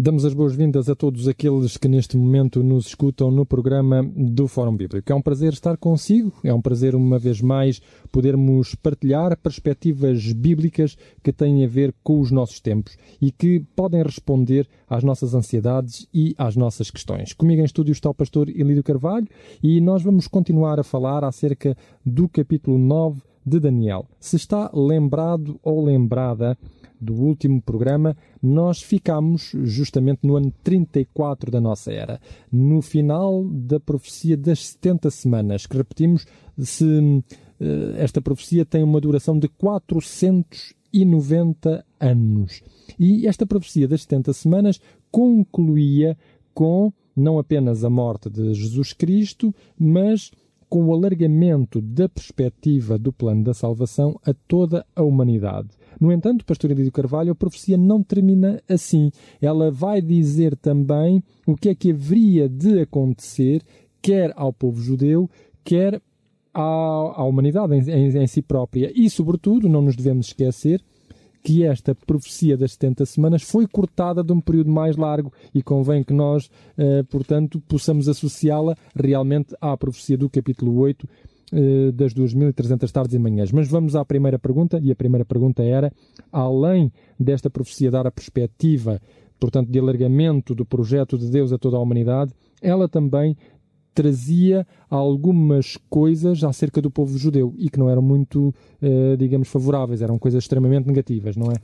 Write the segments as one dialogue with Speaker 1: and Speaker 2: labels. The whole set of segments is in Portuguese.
Speaker 1: Damos as boas-vindas a todos aqueles que neste momento nos escutam no programa do Fórum Bíblico. É um prazer estar consigo, é um prazer, uma vez mais, podermos partilhar perspectivas bíblicas que têm a ver com os nossos tempos e que podem responder às nossas ansiedades e às nossas questões. Comigo em estúdio está o pastor Elídio Carvalho e nós vamos continuar a falar acerca do capítulo 9 de Daniel. Se está lembrado ou lembrada do último programa, nós ficamos justamente no ano 34 da nossa era, no final da profecia das 70 semanas, que repetimos, se eh, esta profecia tem uma duração de 490 anos. E esta profecia das 70 semanas concluía com não apenas a morte de Jesus Cristo, mas com o alargamento da perspectiva do plano da salvação a toda a humanidade. No entanto, Pastor Elídio Carvalho, a profecia não termina assim. Ela vai dizer também o que é que haveria de acontecer, quer ao povo judeu, quer à, à humanidade em, em, em si própria. E, sobretudo, não nos devemos esquecer que esta profecia das 70 semanas foi cortada de um período mais largo e convém que nós, eh, portanto, possamos associá-la realmente à profecia do capítulo 8 eh, das 2.300 tardes e manhãs. Mas vamos à primeira pergunta, e a primeira pergunta era: além desta profecia dar a perspectiva, portanto, de alargamento do projeto de Deus a toda a humanidade, ela também trazia algumas coisas acerca do povo judeu e que não eram muito, eh, digamos, favoráveis, eram coisas extremamente negativas, não é?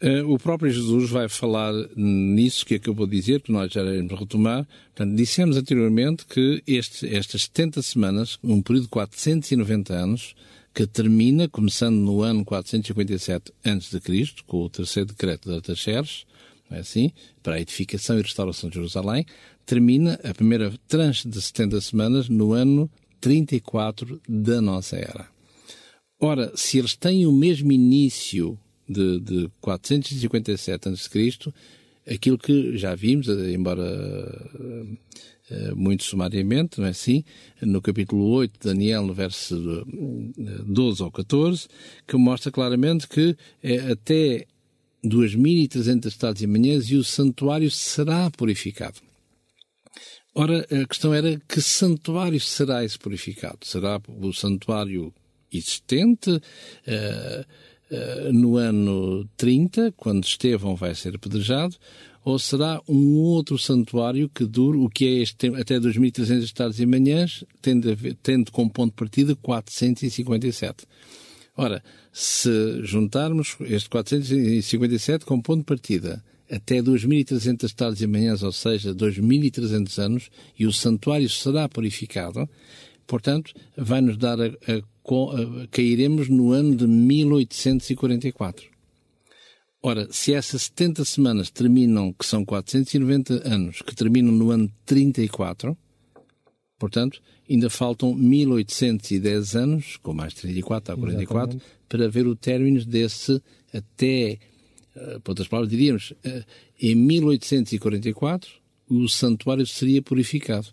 Speaker 2: Eh, o próprio Jesus vai falar nisso que acabou de dizer, que nós já iremos retomar. Portanto, dissemos anteriormente que este, estas 70 semanas, um período de 490 anos, que termina, começando no ano 457 a.C., com o terceiro decreto de Artaxerxes, não é assim? Para a edificação e restauração de Jerusalém, termina a primeira tranche de 70 semanas no ano 34 da nossa era. Ora, se eles têm o mesmo início de, de 457 a.C., aquilo que já vimos, embora uh, muito sumariamente, não é assim? No capítulo 8 de Daniel, no verso 12 ao 14, que mostra claramente que até 2.300 tardes e manhãs e o santuário será purificado. Ora, a questão era que santuário será esse purificado? Será o santuário existente? Uh, eh, no ano 30, quando Estevão vai ser apedrejado, ou será um outro santuário que dure o que é este até 2300 tardes e manhãs, tendo, tendo como ponto de partida 457. Ora, se juntarmos este 457 como ponto de partida até 2.300 tardes e manhãs, ou seja, 2.300 anos, e o santuário será purificado, portanto, vai nos dar a, a eh, cairemos no ano de 1844. Ora, se essas 70 semanas terminam, que são 490 anos, que terminam no ano 34, portanto, ainda faltam 1810 anos, com mais 34 a 44, Exatamente. para ver o término desse até, uh, por outras palavras, diríamos, uh, em 1844 o santuário seria purificado.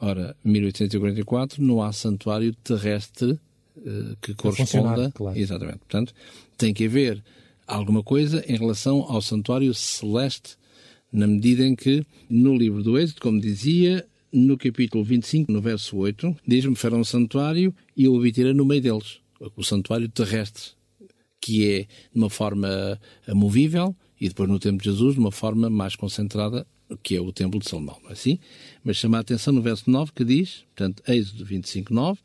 Speaker 2: Ora, 1844 não há santuário terrestre eh, que corresponda. Claro. Exatamente. Portanto, tem que haver alguma coisa em relação ao santuário celeste, na medida em que, no livro do Êxodo, como dizia, no capítulo 25, no verso 8, diz-me: fará um santuário e eu habitarei no meio deles. O santuário terrestre, que é de uma forma movível, e depois no tempo de Jesus, de uma forma mais concentrada, que é o templo de Salomão, não é assim? Mas chama a atenção no verso 9 que diz, portanto, Êxodo 25, 9,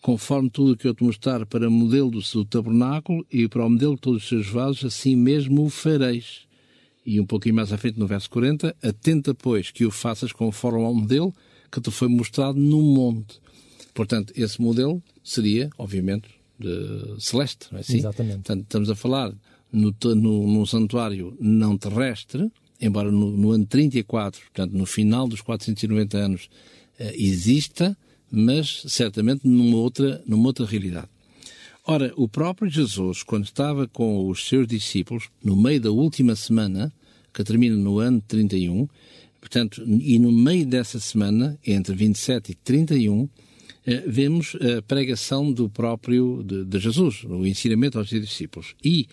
Speaker 2: conforme tudo o que eu te mostrar para modelo do seu tabernáculo e para o modelo de todos os seus vasos, assim mesmo o fareis. E um pouquinho mais à frente, no verso 40, atenta, pois, que o faças conforme ao modelo que te foi mostrado no monte. Portanto, esse modelo seria, obviamente, celeste, não é assim?
Speaker 1: Exatamente.
Speaker 2: Portanto, estamos a falar no, no, num santuário não terrestre, embora no, no, ano 34, portanto, no final dos 490 anos, uh, exista, mas certamente numa outra, numa outra realidade. Ora, o próprio Jesus, quando estava com os seus discípulos, no meio da última semana, que termina no ano 31, portanto, e no meio dessa semana, entre 27 e 31, vemos a pregação do próprio de, de Jesus, o ensinamento aos discípulos. E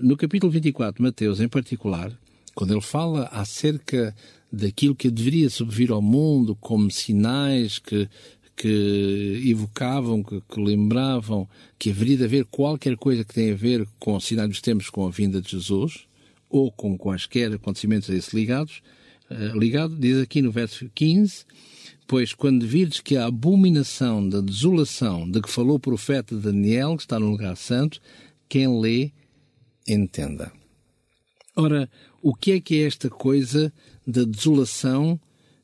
Speaker 2: no capítulo 24, Mateus em particular, quando ele fala acerca daquilo que deveria subvir ao mundo como sinais que, que evocavam, que, que, lembravam que haveria de haver qualquer coisa que tenha a ver com sinais dos tempos com a vinda de Jesus, ou com quaisquer acontecimentos a isso ligados, ligado, diz aqui no verso 15, pois quando virdes que a abominação da desolação de que falou o profeta Daniel, que está no lugar santo, quem lê, entenda. Ora, o que é que é esta coisa da desolação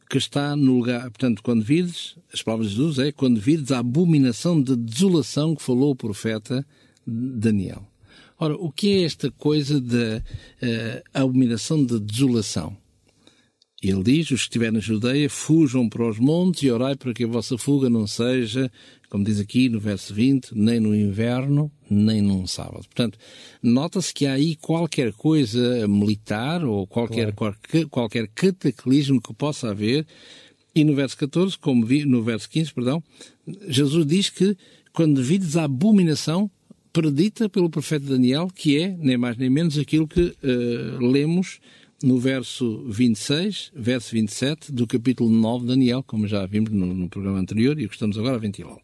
Speaker 2: que está no lugar. Portanto, quando virdes, as palavras de Jesus é quando virdes a abominação de desolação que falou o profeta Daniel. Ora, o que é esta coisa da uh, abominação de desolação? Ele diz: os que estiverem na Judeia, fujam para os montes e orai para que a vossa fuga não seja, como diz aqui no verso 20, nem no inverno, nem num sábado. Portanto, nota-se que há aí qualquer coisa militar ou qualquer, claro. qualquer, qualquer cataclismo que possa haver. E no verso 14, como vi, no verso 15, perdão, Jesus diz que quando vides a abominação predita pelo profeta Daniel, que é, nem mais nem menos, aquilo que uh, lemos no verso 26, verso 27 do capítulo 9 de Daniel, como já vimos no, no programa anterior e que estamos agora a ventilá-lo.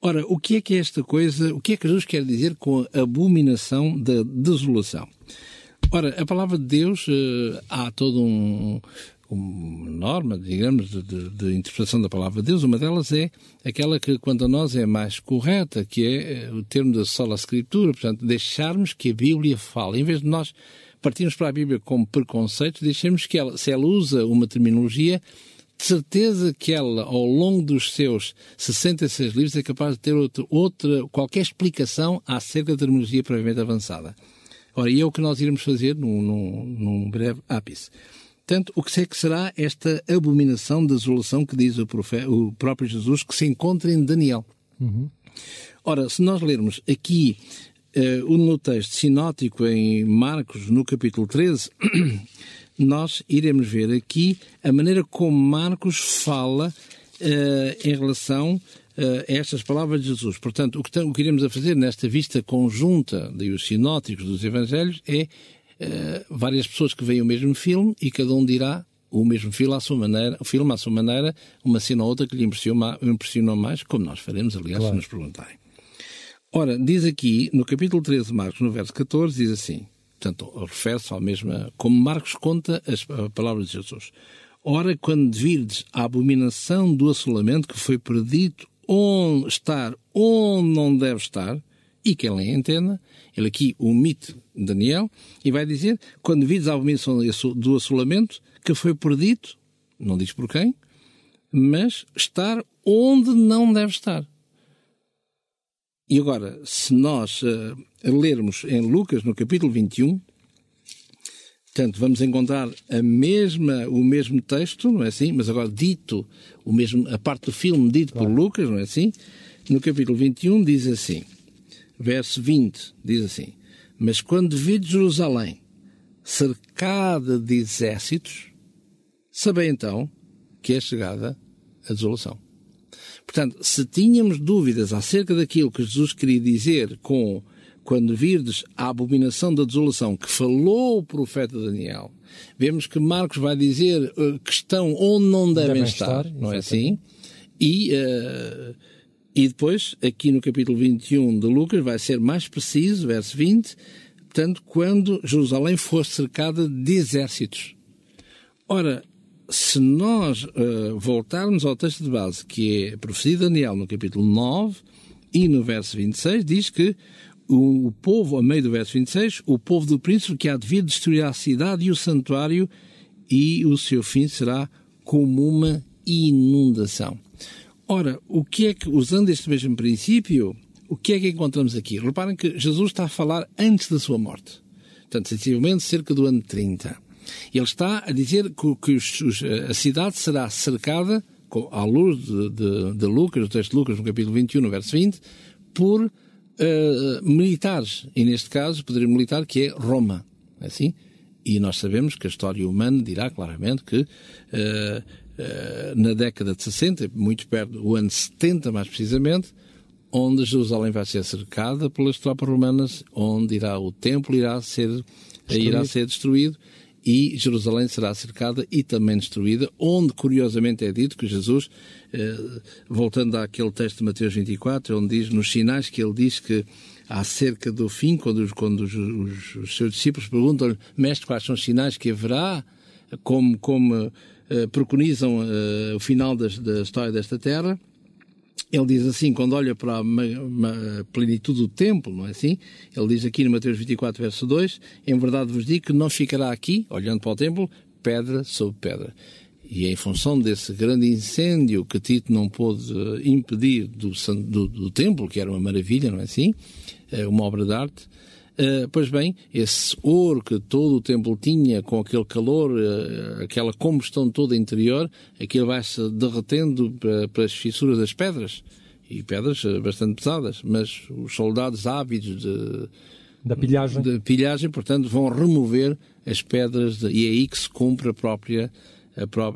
Speaker 2: Ora, o que é que é esta coisa, o que é que Jesus quer dizer com a abominação da desolação? Ora, a palavra de Deus, uh, há todo um, uma norma, digamos, de, de, de, interpretação da palavra de Deus. Uma delas é aquela que, quanto a nós, é mais correta, que é eh, o termo da sola escritura, portanto, deixarmos que a Bíblia fale. Em vez de nós partirmos para a Bíblia como preconceito, deixemos que ela, se ela usa uma terminologia, de certeza que ela, ao longo dos seus 66 livros, é capaz de ter outra, outra qualquer explicação acerca da terminologia previamente avançada. Ora, e é o que nós iremos fazer num, num, num breve ápice. Portanto, o que é que será esta abominação da desolação que diz o, profeta, o próprio Jesus que se encontra em Daniel? Uhum. Ora, se nós lermos aqui uh, no texto sinótico em Marcos, no capítulo 13, nós iremos ver aqui a maneira como Marcos fala uh, em relação uh, a estas palavras de Jesus. Portanto, o que, o que iremos a fazer nesta vista conjunta dos sinóticos dos evangelhos é uh, várias pessoas que veem o mesmo filme e cada um dirá o mesmo filme à sua maneira, o filme à sua maneira, uma cena ou outra que lhe impressionou, impressionou mais, como nós faremos, aliás, claro. se nos perguntarem. Ora, diz aqui, no capítulo 13 de Marcos, no verso 14, diz assim: Portanto, refere-se ao mesmo, como Marcos conta as, a palavra de Jesus. Ora, quando virdes a abominação do assolamento que foi predito onde estar onde não deve estar, e que ele entenda, ele aqui omite Daniel, e vai dizer, quando virdes a abominação do assolamento que foi predito, não diz por quem, mas estar onde não deve estar. E agora, se nós uh, lermos em Lucas, no capítulo 21, portanto, vamos encontrar a mesma, o mesmo texto, não é assim? Mas agora dito, o mesmo, a parte do filme dito claro. por Lucas, não é assim? No capítulo 21 diz assim, verso 20, diz assim, Mas quando vi Jerusalém cercada de exércitos, sabei então que é chegada a desolação. Portanto, se tínhamos dúvidas acerca daquilo que Jesus queria dizer com quando virdes a abominação da desolação que falou o profeta Daniel, vemos que Marcos vai dizer uh, que estão onde não devem, devem estar, estar, não é assim? E, uh, e depois, aqui no capítulo 21 de Lucas, vai ser mais preciso, verso 20, portanto, quando Jerusalém for cercada de exércitos. Ora, se nós uh, voltarmos ao texto de base, que é a profecia de Daniel, no capítulo 9 e no verso 26, diz que o, o povo, a meio do verso 26, o povo do príncipe que há de vir destruirá a cidade e o santuário e o seu fim será como uma inundação. Ora, o que é que, usando este mesmo princípio, o que é que encontramos aqui? Reparem que Jesus está a falar antes da sua morte. Portanto, sensivelmente cerca do ano 30. Ele está a dizer que, que os, os, a cidade será cercada, à luz de, de, de, Lucas, do texto de Lucas, no capítulo 21, no verso 20, por uh, militares. E neste caso, poderia militar, que é Roma. É assim? E nós sabemos que a história humana dirá claramente que uh, na década de 60, muito perto do ano 70 mais precisamente, onde Jerusalém vai ser cercada pelas tropas romanas, onde irá o templo irá ser destruído. irá ser destruído e Jerusalém será cercada e também destruída, onde curiosamente é dito que Jesus, eh, voltando àquele texto de Mateus 24, onde diz, nos sinais que ele diz que acerca do fim, quando, quando os, os, os seus discípulos perguntam-lhe, mestre, quais são os sinais que haverá, como, como eh, preconizam eh, o final das, da história desta terra, ele diz assim, quando olha para a, plenitude do templo, não é assim? Ele diz aqui no Mateus 24, verso 2, em verdade vos digo que não ficará aqui, olhando para o templo, pedra sobre pedra. E em função desse grande incêndio que Tito não pôde impedir do, do, do templo, que era uma maravilha, não é assim? É uma obra de arte, Uh, pois bem, esse ouro que todo o templo tinha, com aquele calor, uh, aquela combustão toda interior, aquilo vai-se derretendo para, para, as fissuras das pedras. E pedras uh, bastante pesadas, mas os soldados ávidos de,
Speaker 1: da pilhagem.
Speaker 2: de pilhagem, portanto, vão remover as pedras de, e é aí que se cumpre a própria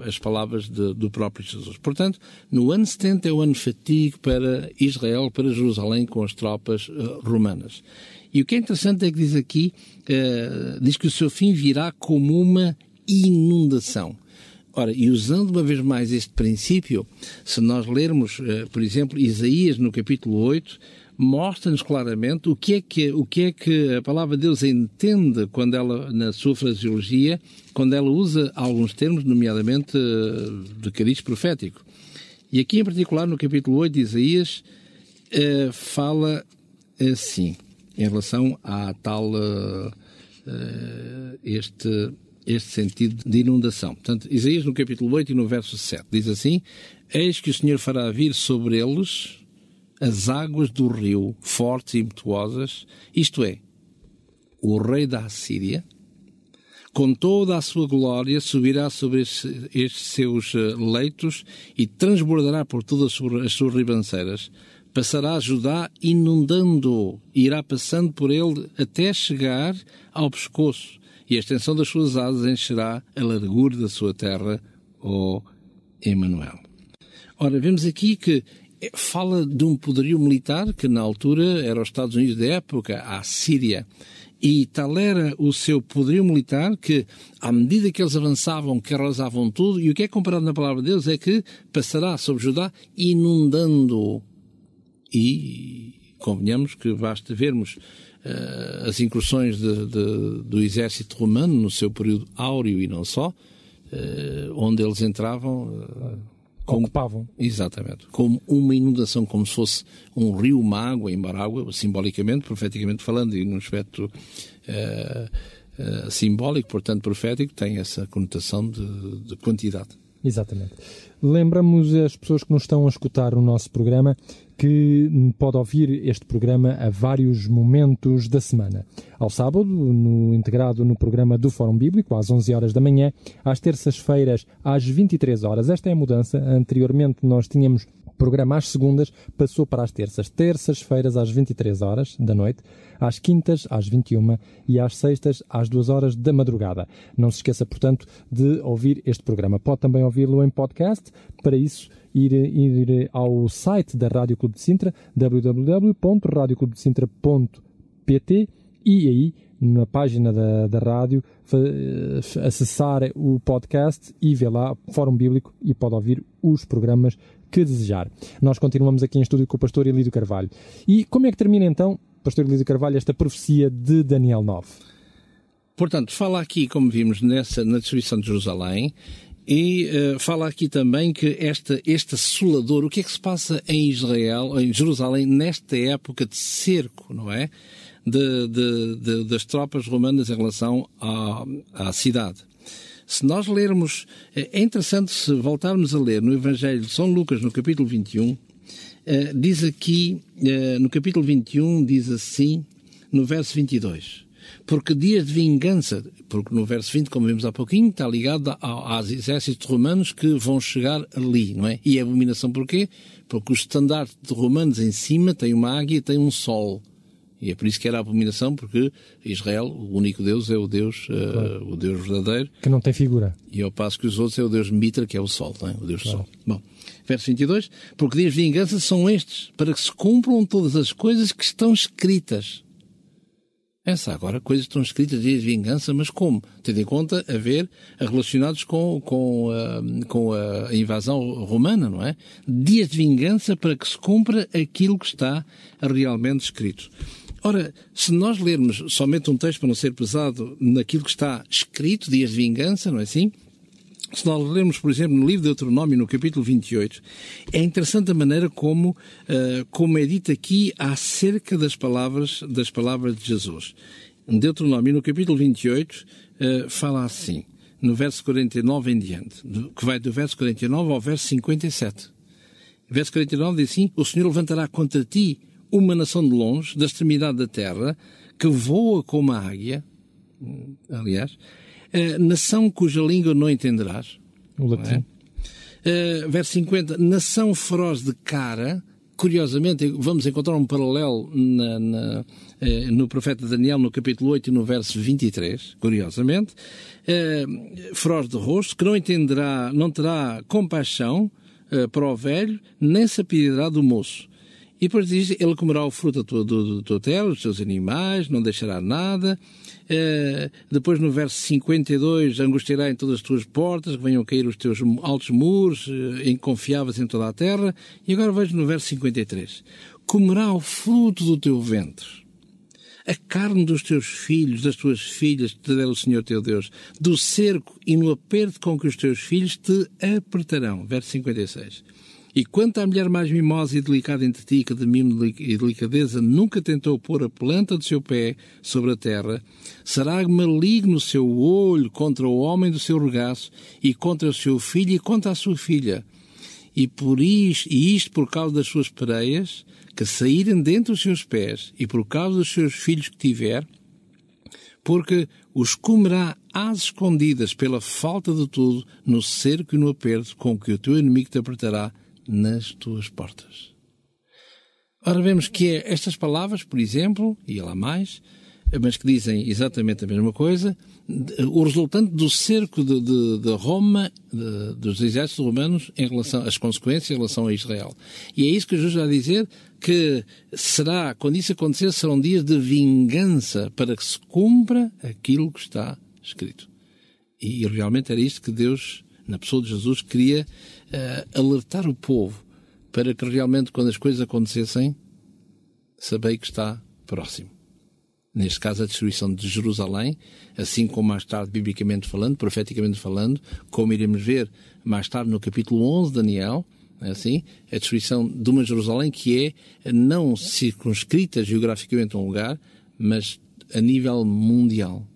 Speaker 2: as palavras de, do próprio Jesus. Portanto, no ano 70 é o ano fatigo para Israel, para Jerusalém, com as tropas romanas. E o que é interessante é que diz aqui, uh, diz que o seu fim virá como uma inundação. Ora, e usando uma vez mais este princípio, se nós lermos, uh, por exemplo, Isaías no capítulo 8, mostra-nos claramente o que, é que, o que é que a palavra de Deus entende quando ela, na sua fraseologia, quando ela usa alguns termos, nomeadamente uh, de cariz profético. E aqui, em particular, no capítulo 8 de Isaías, uh, fala assim em relação a tal uh, este, este sentido de inundação. Portanto, Isaías no capítulo 8 e no verso 7 diz assim: Eis que o Senhor fará vir sobre eles as águas do rio, fortes e impetuosas, isto é, o rei da Assíria, com toda a sua glória, subirá sobre estes, seus eh, leitos e transbordará por todas as suas ribanceiras passará Judá inundando, irá passando por ele até chegar ao pescoço, e a extensão das suas asas encherá a largura da sua terra, ó Emanuel. Ora, vemos aqui que fala de um poderio militar que na altura era os Estados Unidos da época, a Síria. E tal era o seu poderio militar que, à medida que eles avançavam, que arrasavam tudo, e o que é comparado na palavra de Deus é que passará sobre Judá inundando e convenhamos que basta vermos uh, as incursões de, de, do exército romano no seu período áureo e não só, uh, onde eles entravam. Uh,
Speaker 1: como, Ocupavam.
Speaker 2: Exatamente. Como uma inundação, como se fosse um rio, uma água, embora água, simbolicamente, profeticamente falando, e num aspecto simbólico, portanto profético, tem essa conotação de, de quantidade.
Speaker 1: Exatamente. Lembramos as pessoas que nos estão a escutar o nosso programa que pode ouvir este programa a vários momentos da semana. Ao sábado, no, integrado no programa do Fórum Bíblico, às 11 horas da manhã, às terças-feiras, às 23 horas. Esta é a mudança. Anteriormente nós tínhamos programa às segundas, passou para as terças. Terças-feiras às 23 horas da noite, às quintas às 21 e às sextas às 2 horas da madrugada. Não se esqueça, portanto, de ouvir este programa. Pode também ouvi-lo em podcast. Para isso, ir, ir ao site da Rádio Clube de Sintra, www.radioclubedesintra.pt e aí na página da, da rádio acessar o podcast e ver lá Fórum Bíblico e pode ouvir os programas que desejar. Nós continuamos aqui em estúdio com o pastor Elídio Carvalho. E como é que termina então, pastor Elídio Carvalho, esta profecia de Daniel 9?
Speaker 2: Portanto, fala aqui, como vimos nessa, na destruição de Jerusalém, e uh, fala aqui também que esta, este assolador, o que é que se passa em Israel, em Jerusalém, nesta época de cerco, não é? De, de, de, das tropas romanas em relação à, à cidade. Se nós lermos, eh, é interessante se voltarmos a ler no Evangelho de São Lucas, no capítulo 21, eh, diz aqui, uh, no capítulo 21, diz assim, no verso 22 porque dias de vingança, porque no verso 20, como vimos há pouquinho, está ligado aos exércitos romanos que vão chegar ali, não é? E abominação porquê? Porque o estandarte de romanos em cima tem uma águia e tem um sol. E é por isso que era a abominação, porque Israel, o único Deus, é o Deus, claro. uh, o Deus verdadeiro.
Speaker 1: Que não tem figura.
Speaker 2: E ao passo que os outros é o Deus Mitra, que é o Sol, é? o Deus claro. Sol. Bom, verso 22. Porque dias de vingança são estes, para que se cumpram todas as coisas que estão escritas. Essa agora, coisas estão escritas dias de vingança, mas como? Tendo em conta a ver relacionados com, com, a, com a invasão romana, não é? Dias de vingança para que se cumpra aquilo que está realmente escrito. Ora, se nós lermos somente um texto para não ser pesado naquilo que está escrito, dias de vingança, não é assim? Se nós lermos, por exemplo, no livro de Deuteronômio, no capítulo 28, é interessante a maneira como, uh, como é dito aqui acerca das palavras, das palavras de Jesus. Deuteronômio, no capítulo 28, uh, eh, fala assim, no verso 49 em diante, que vai do verso 49 ao verso 57. verso 49 diz assim, o Senhor levantará contra ti uma nação de longe, da extremidade da terra, que voa como a águia, aliás, uh, nação cuja língua não entenderás.
Speaker 1: O latim.
Speaker 2: É? Uh, verso 50, nação feroz de cara, curiosamente, vamos encontrar um paralelo na, na, eh, no profeta Daniel, no capítulo 8 e no verso 23, curiosamente, eh, feroz de rosto, que não entenderá, não terá compaixão eh, para o velho, nem se apedirá do moço. E depois diz, ele comerá o fruto da tua, do, do tua terra, os teus animais, não deixará nada. Uh, depois no verso 52, angustiará em todas as tuas portas, que venham cair os teus altos muros, inconfiáveis em toda a terra. E agora vejo no verso 53, comerá o fruto do teu ventre. A carne dos teus filhos, das tuas filhas, te der o Senhor teu Deus, do cerco e no aperto com que os teus filhos te apertarão. Verso 56. E quanto à mulher mais mimosa e delicada entre ti, que de mimo e delicadeza nunca tentou pôr a planta do seu pé sobre a terra, será maligno o seu olho contra o homem do seu regaço, e contra o seu filho e contra a sua filha. E por isto, e isto por causa das suas pereias, que saírem dentre os seus pés, e por causa dos seus filhos que tiver, porque os comerá às escondidas pela falta de tudo, no cerco e no aperto com que o teu inimigo te apertará nas tuas portas. Ora, vemos que é estas palavras, por exemplo, e lá mais, mas que dizem exatamente a mesma coisa, o resultante do cerco de, de, de Roma, de, dos exércitos romanos, em relação às consequências em relação a Israel. E é isso que Jesus está a dizer, que será, quando isso acontecer, serão dias de vingança para que se cumpra aquilo que está escrito. E realmente era isto que Deus, na pessoa de Jesus, queria uh, alertar o povo para que realmente, quando as coisas acontecessem, sabei que está próximo. Neste caso, a destruição de Jerusalém, assim como mais tarde, biblicamente falando, profeticamente falando, como iremos ver mais tarde no capítulo 11 de Daniel, é assim, a destruição de uma Jerusalém que é não circunscrita geograficamente a um lugar, mas a nível mundial,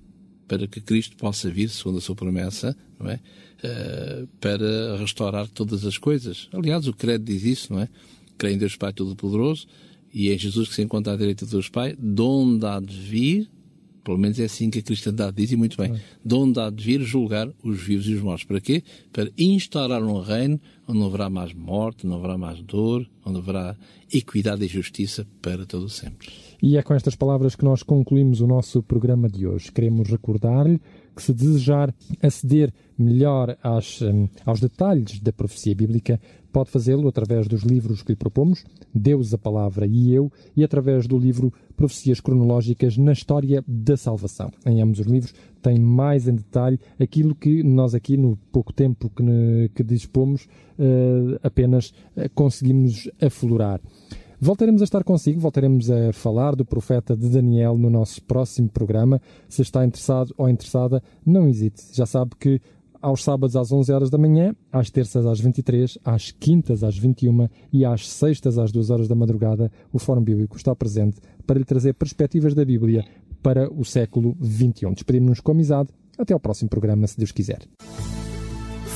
Speaker 2: para que Cristo possa vir, segundo a sua promessa, não é? Uh, para restaurar todas as coisas. Aliás, o credo diz isso, não é? Creio em Deus Pai Todo-Poderoso e em Jesus que se encontra à direita de Deus Pai, de onde há de vir, pelo menos é assim que a cristandade diz, e muito bem, de onde há de vir julgar os vivos e os mortos. Para quê? Para instaurar um reino onde não haverá mais morte, não haverá mais dor, onde haverá equidade e justiça para todo sempre.
Speaker 1: E é com estas palavras que nós concluímos o nosso programa de hoje. Queremos recordar-lhe que se desejar aceder melhor às, um, aos detalhes da profecia bíblica, pode fazê-lo através dos livros que lhe propomos, Deus, a Palavra e Eu, e através do livro Profecias Cronológicas na História da Salvação. Em ambos os livros tem mais em detalhe aquilo que nós aqui, no pouco tempo que, que dispomos, uh, apenas uh, conseguimos aflorar. Voltaremos a estar consigo, voltaremos a falar do profeta de Daniel no nosso próximo programa. Se está interessado ou interessada, não hesite. Já sabe que aos sábados às 11 horas da manhã, às terças às 23, às quintas às 21 e às sextas às 2 horas da madrugada, o Fórum Bíblico está presente para lhe trazer perspectivas da Bíblia para o século XXI. Despedimos-nos com amizade. Até ao próximo programa, se Deus quiser.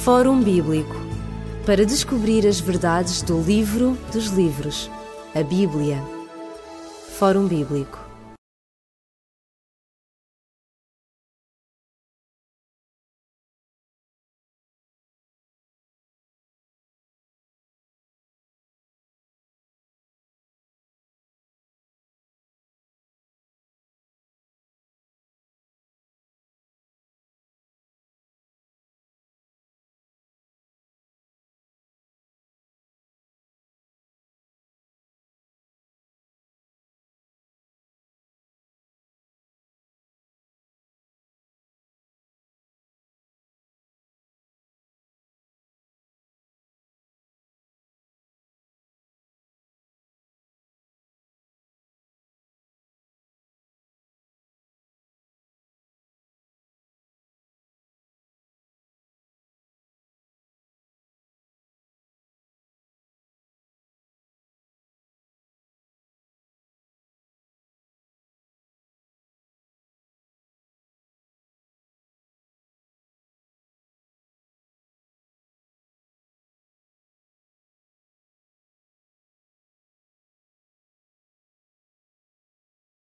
Speaker 3: Fórum Bíblico para descobrir as verdades do livro dos livros, a Bíblia. Fórum Bíblico